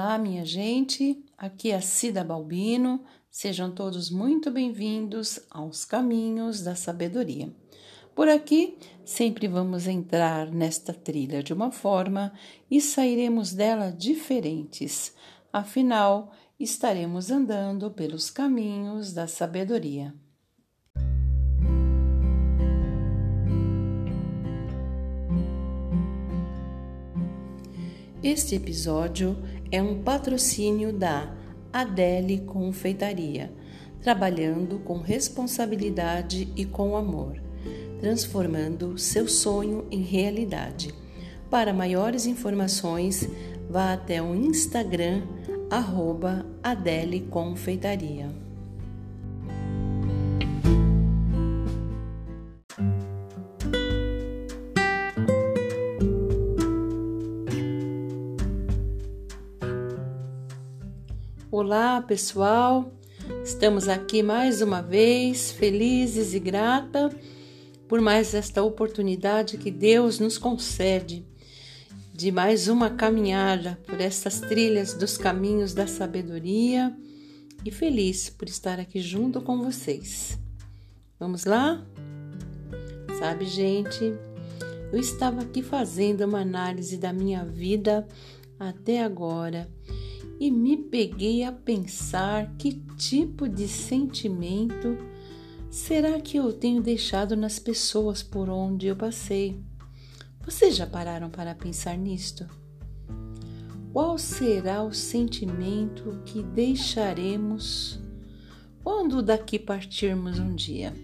Olá, minha gente. Aqui é Cida Balbino. Sejam todos muito bem-vindos aos Caminhos da Sabedoria. Por aqui, sempre vamos entrar nesta trilha de uma forma e sairemos dela diferentes. Afinal, estaremos andando pelos caminhos da sabedoria. Este episódio é um patrocínio da Adele Confeitaria, trabalhando com responsabilidade e com amor, transformando seu sonho em realidade. Para maiores informações, vá até o Instagram arroba Adele Confeitaria. Olá, pessoal. Estamos aqui mais uma vez, felizes e grata por mais esta oportunidade que Deus nos concede de mais uma caminhada por estas trilhas dos caminhos da sabedoria e feliz por estar aqui junto com vocês. Vamos lá? Sabe, gente, eu estava aqui fazendo uma análise da minha vida até agora e me peguei a pensar que tipo de sentimento será que eu tenho deixado nas pessoas por onde eu passei. Vocês já pararam para pensar nisto? Qual será o sentimento que deixaremos quando daqui partirmos um dia?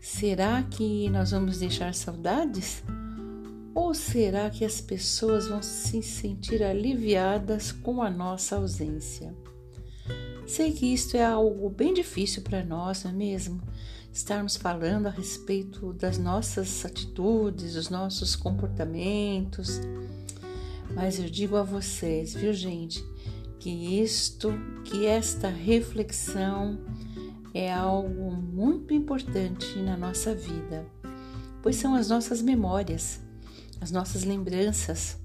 Será que nós vamos deixar saudades? Ou será que as pessoas vão se sentir aliviadas com a nossa ausência? Sei que isto é algo bem difícil para nós, não é mesmo? Estarmos falando a respeito das nossas atitudes, dos nossos comportamentos. Mas eu digo a vocês, viu, gente, que isto, que esta reflexão é algo muito importante na nossa vida, pois são as nossas memórias as nossas lembranças,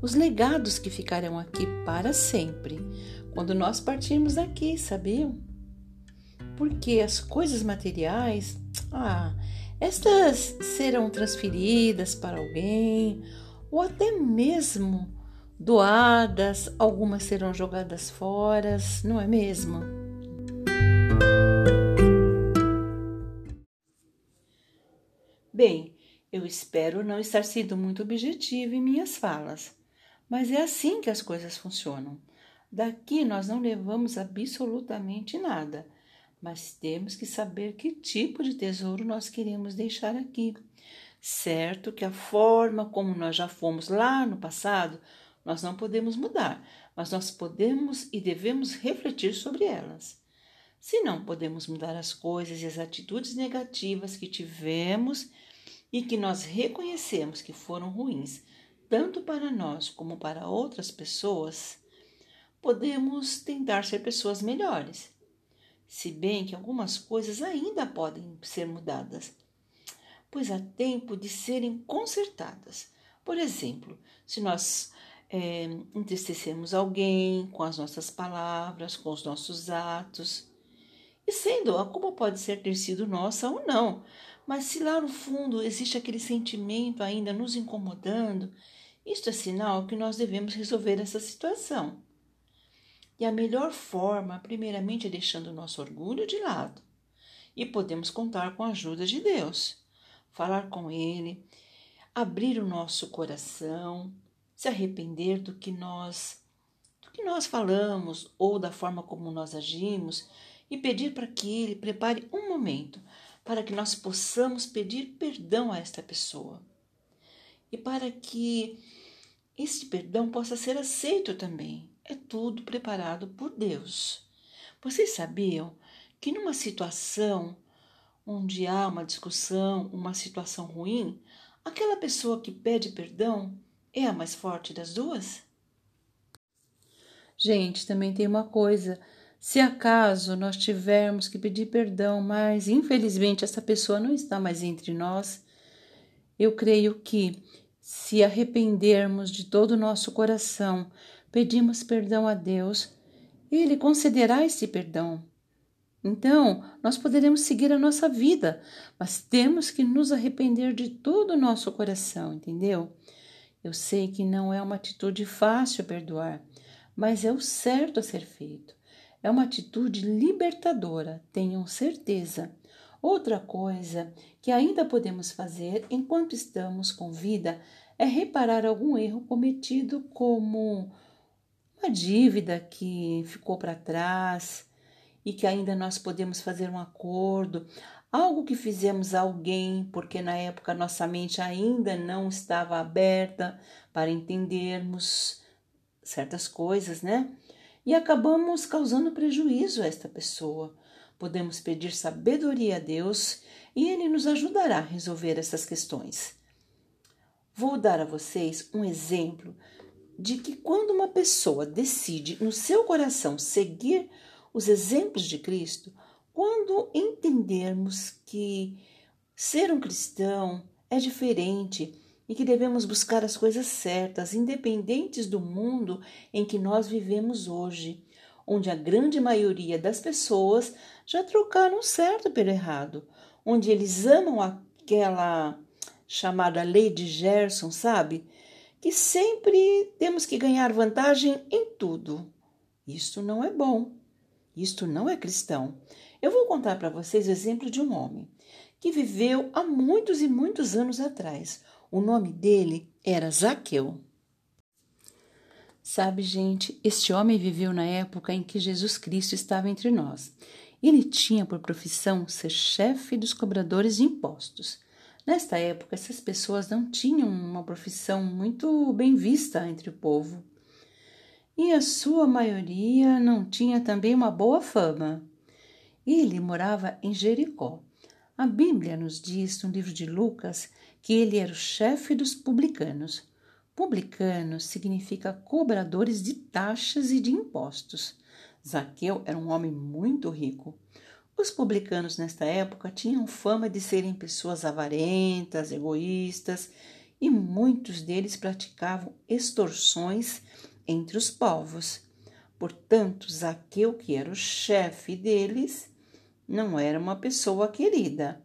os legados que ficarão aqui para sempre, quando nós partirmos daqui, sabiam? Porque as coisas materiais, ah, estas serão transferidas para alguém, ou até mesmo doadas, algumas serão jogadas fora, não é mesmo? Bem, eu espero não estar sendo muito objetivo em minhas falas, mas é assim que as coisas funcionam. Daqui nós não levamos absolutamente nada, mas temos que saber que tipo de tesouro nós queremos deixar aqui. Certo que a forma como nós já fomos lá no passado, nós não podemos mudar, mas nós podemos e devemos refletir sobre elas. Se não podemos mudar as coisas e as atitudes negativas que tivemos e que nós reconhecemos que foram ruins, tanto para nós como para outras pessoas, podemos tentar ser pessoas melhores. Se bem que algumas coisas ainda podem ser mudadas, pois há tempo de serem consertadas. Por exemplo, se nós é, entristecemos alguém com as nossas palavras, com os nossos atos, e sendo a culpa pode ser ter sido nossa ou não, mas se lá no fundo existe aquele sentimento ainda nos incomodando, isto é sinal que nós devemos resolver essa situação. E a melhor forma, primeiramente, é deixando o nosso orgulho de lado. E podemos contar com a ajuda de Deus. Falar com Ele, abrir o nosso coração, se arrepender do que nós do que nós falamos ou da forma como nós agimos e pedir para que Ele prepare um momento para que nós possamos pedir perdão a esta pessoa e para que este perdão possa ser aceito também. É tudo preparado por Deus. Vocês sabiam que numa situação onde há uma discussão, uma situação ruim, aquela pessoa que pede perdão é a mais forte das duas? Gente, também tem uma coisa se acaso nós tivermos que pedir perdão, mas infelizmente essa pessoa não está mais entre nós, eu creio que se arrependermos de todo o nosso coração, pedimos perdão a Deus, Ele concederá esse perdão. Então, nós poderemos seguir a nossa vida, mas temos que nos arrepender de todo o nosso coração, entendeu? Eu sei que não é uma atitude fácil perdoar, mas é o certo a ser feito. É uma atitude libertadora, tenham certeza. Outra coisa que ainda podemos fazer enquanto estamos com vida é reparar algum erro cometido, como uma dívida que ficou para trás e que ainda nós podemos fazer um acordo, algo que fizemos a alguém porque na época nossa mente ainda não estava aberta para entendermos certas coisas, né? E acabamos causando prejuízo a esta pessoa. Podemos pedir sabedoria a Deus e Ele nos ajudará a resolver essas questões. Vou dar a vocês um exemplo de que quando uma pessoa decide no seu coração seguir os exemplos de Cristo, quando entendermos que ser um cristão é diferente e que devemos buscar as coisas certas, independentes do mundo em que nós vivemos hoje, onde a grande maioria das pessoas já trocaram o certo pelo errado, onde eles amam aquela chamada lei de Gerson, sabe? Que sempre temos que ganhar vantagem em tudo. Isso não é bom. Isto não é cristão. Eu vou contar para vocês o exemplo de um homem que viveu há muitos e muitos anos atrás. O nome dele era Zaqueu. Sabe, gente, este homem viveu na época em que Jesus Cristo estava entre nós. Ele tinha por profissão ser chefe dos cobradores de impostos. Nesta época, essas pessoas não tinham uma profissão muito bem vista entre o povo e a sua maioria não tinha também uma boa fama. Ele morava em Jericó. A Bíblia nos diz no livro de Lucas que ele era o chefe dos publicanos. Publicanos significa cobradores de taxas e de impostos. Zaqueu era um homem muito rico. Os publicanos nesta época tinham fama de serem pessoas avarentas, egoístas, e muitos deles praticavam extorsões entre os povos. Portanto, Zaqueu, que era o chefe deles, não era uma pessoa querida.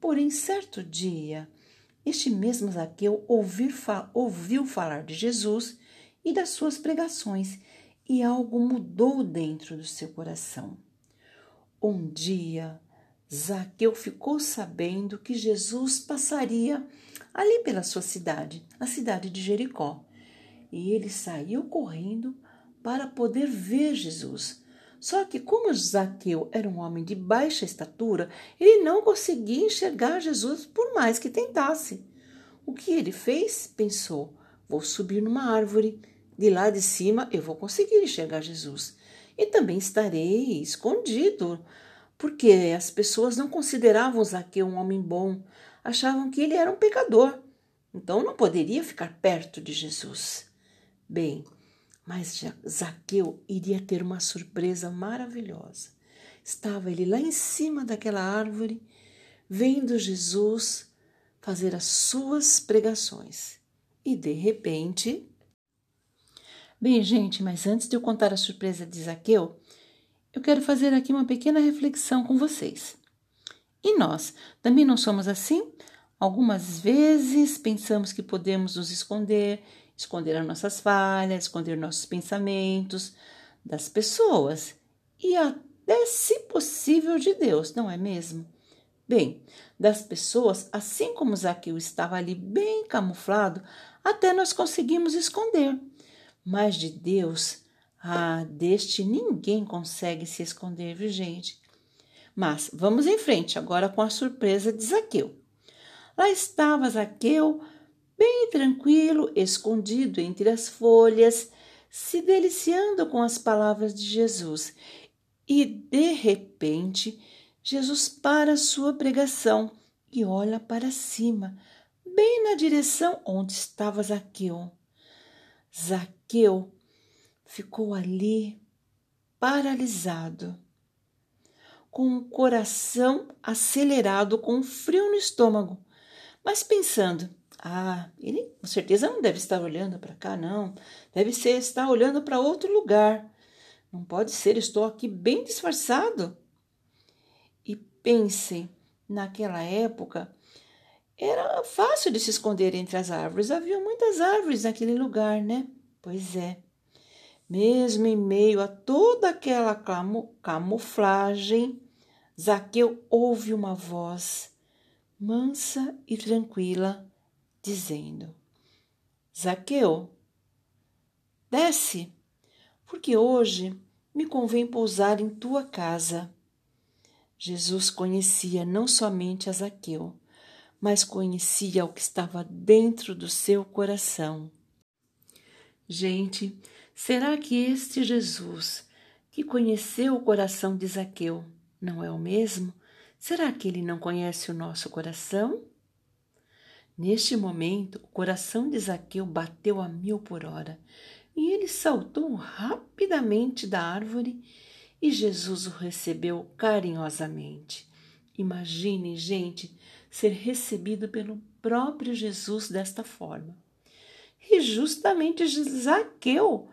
Porém, certo dia, este mesmo Zaqueu ouviu falar de Jesus e das suas pregações, e algo mudou dentro do seu coração. Um dia, Zaqueu ficou sabendo que Jesus passaria ali pela sua cidade, a cidade de Jericó e ele saiu correndo para poder ver Jesus. Só que, como Zaqueu era um homem de baixa estatura, ele não conseguia enxergar Jesus por mais que tentasse. O que ele fez? Pensou: vou subir numa árvore, de lá de cima eu vou conseguir enxergar Jesus. E também estarei escondido, porque as pessoas não consideravam Zaqueu um homem bom, achavam que ele era um pecador. Então não poderia ficar perto de Jesus. Bem, mas Zaqueu iria ter uma surpresa maravilhosa. Estava ele lá em cima daquela árvore, vendo Jesus fazer as suas pregações. E de repente. Bem, gente, mas antes de eu contar a surpresa de Zaqueu, eu quero fazer aqui uma pequena reflexão com vocês. E nós também não somos assim? Algumas vezes pensamos que podemos nos esconder esconder as nossas falhas, esconder nossos pensamentos das pessoas e até, se possível, de Deus, não é mesmo? Bem, das pessoas, assim como Zaqueu estava ali bem camuflado, até nós conseguimos esconder. Mas de Deus, ah, deste ninguém consegue se esconder, viu, gente? Mas vamos em frente agora com a surpresa de Zaqueu. Lá estava Zaqueu bem tranquilo, escondido entre as folhas, se deliciando com as palavras de Jesus. E de repente, Jesus para sua pregação e olha para cima, bem na direção onde estava Zaqueu. Zaqueu ficou ali paralisado, com o coração acelerado, com frio no estômago, mas pensando: Ah, ele com certeza não deve estar olhando para cá, não. Deve ser estar olhando para outro lugar. Não pode ser, estou aqui bem disfarçado. E pensem, naquela época era fácil de se esconder entre as árvores. Havia muitas árvores naquele lugar, né? Pois é. Mesmo em meio a toda aquela camuflagem, Zaqueu ouve uma voz mansa e tranquila dizendo: Zaqueu, desce, porque hoje me convém pousar em tua casa. Jesus conhecia não somente a Zaqueu, mas conhecia o que estava dentro do seu coração. Gente, será que este Jesus, que conheceu o coração de Zaqueu, não é o mesmo? Será que ele não conhece o nosso coração? Neste momento, o coração de Zaqueu bateu a mil por hora e ele saltou rapidamente da árvore e Jesus o recebeu carinhosamente. Imagine, gente, ser recebido pelo próprio Jesus desta forma. E justamente Zaqueu,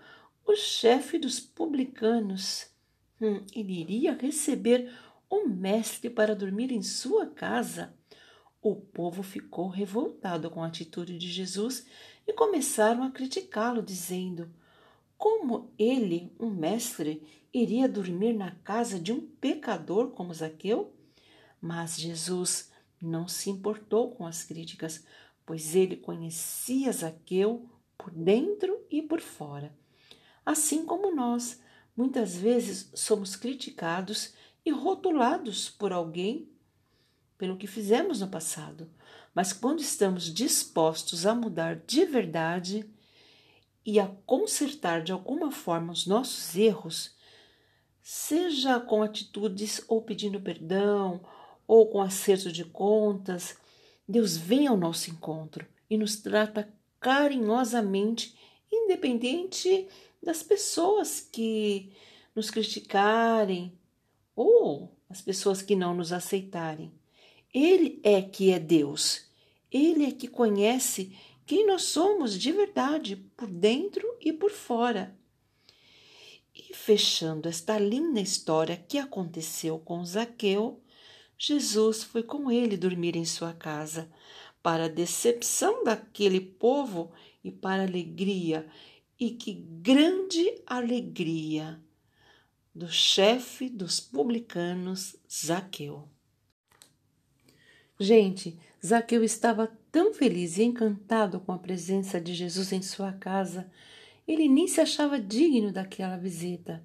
o chefe dos publicanos, hum, ele iria receber o mestre para dormir em sua casa. O povo ficou revoltado com a atitude de Jesus e começaram a criticá-lo, dizendo: Como ele, um mestre, iria dormir na casa de um pecador como Zaqueu? Mas Jesus não se importou com as críticas, pois ele conhecia Zaqueu por dentro e por fora. Assim como nós, muitas vezes somos criticados e rotulados por alguém pelo que fizemos no passado, mas quando estamos dispostos a mudar de verdade e a consertar de alguma forma os nossos erros, seja com atitudes ou pedindo perdão, ou com acerto de contas, Deus vem ao nosso encontro e nos trata carinhosamente, independente das pessoas que nos criticarem ou as pessoas que não nos aceitarem. Ele é que é Deus. Ele é que conhece quem nós somos de verdade, por dentro e por fora. E fechando esta linda história que aconteceu com Zaqueu, Jesus foi com ele dormir em sua casa, para a decepção daquele povo e para a alegria, e que grande alegria do chefe dos publicanos, Zaqueu. Gente, Zaqueu estava tão feliz e encantado com a presença de Jesus em sua casa, ele nem se achava digno daquela visita.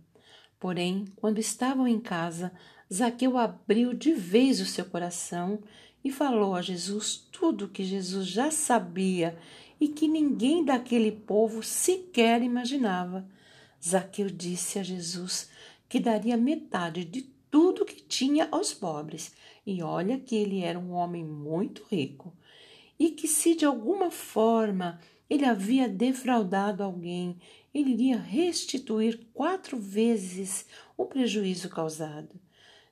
Porém, quando estavam em casa, Zaqueu abriu de vez o seu coração e falou a Jesus tudo o que Jesus já sabia e que ninguém daquele povo sequer imaginava. Zaqueu disse a Jesus que daria metade de tudo que tinha aos pobres e olha que ele era um homem muito rico, e que se de alguma forma ele havia defraudado alguém, ele iria restituir quatro vezes o prejuízo causado.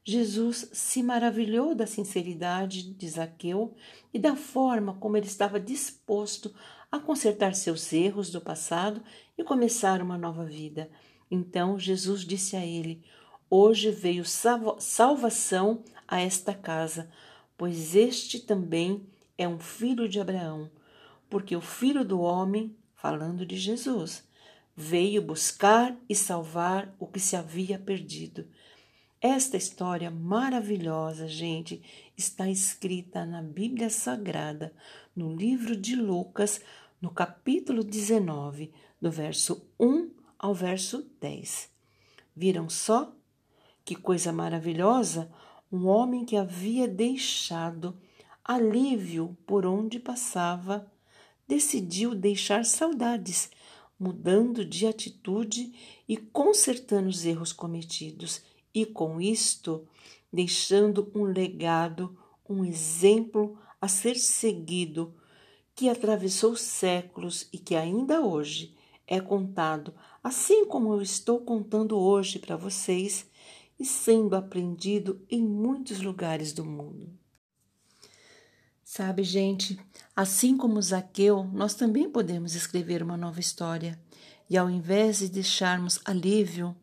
Jesus se maravilhou da sinceridade de Zaqueu e da forma como ele estava disposto a consertar seus erros do passado e começar uma nova vida. Então Jesus disse a ele: Hoje veio salvação a esta casa, pois este também é um filho de Abraão, porque o filho do homem, falando de Jesus, veio buscar e salvar o que se havia perdido. Esta história maravilhosa, gente, está escrita na Bíblia Sagrada, no livro de Lucas, no capítulo 19, do verso 1 ao verso 10. Viram só? Que coisa maravilhosa! um homem que havia deixado alívio por onde passava, decidiu deixar saudades, mudando de atitude e consertando os erros cometidos, e com isto deixando um legado, um exemplo a ser seguido, que atravessou séculos e que ainda hoje é contado, assim como eu estou contando hoje para vocês e sendo aprendido em muitos lugares do mundo. Sabe, gente, assim como Zaqueu, nós também podemos escrever uma nova história. E ao invés de deixarmos alívio,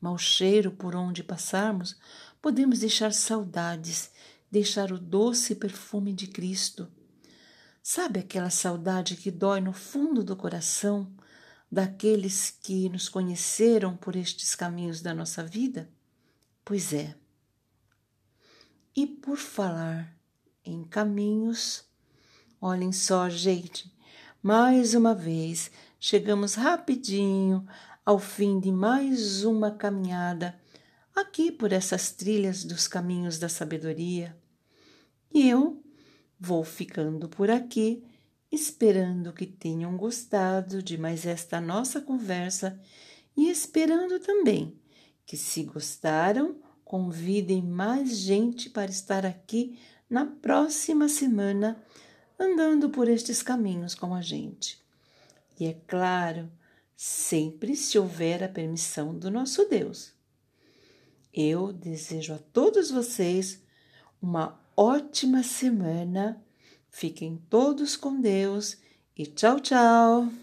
mau cheiro por onde passarmos, podemos deixar saudades, deixar o doce perfume de Cristo. Sabe aquela saudade que dói no fundo do coração daqueles que nos conheceram por estes caminhos da nossa vida? Pois é. E por falar em caminhos, olhem só, gente, mais uma vez chegamos rapidinho ao fim de mais uma caminhada aqui por essas trilhas dos caminhos da sabedoria. E eu vou ficando por aqui esperando que tenham gostado de mais esta nossa conversa e esperando também que, se gostaram, convidem mais gente para estar aqui na próxima semana andando por estes caminhos com a gente. E é claro, sempre se houver a permissão do nosso Deus. Eu desejo a todos vocês uma ótima semana Fiquem todos com Deus e tchau, tchau!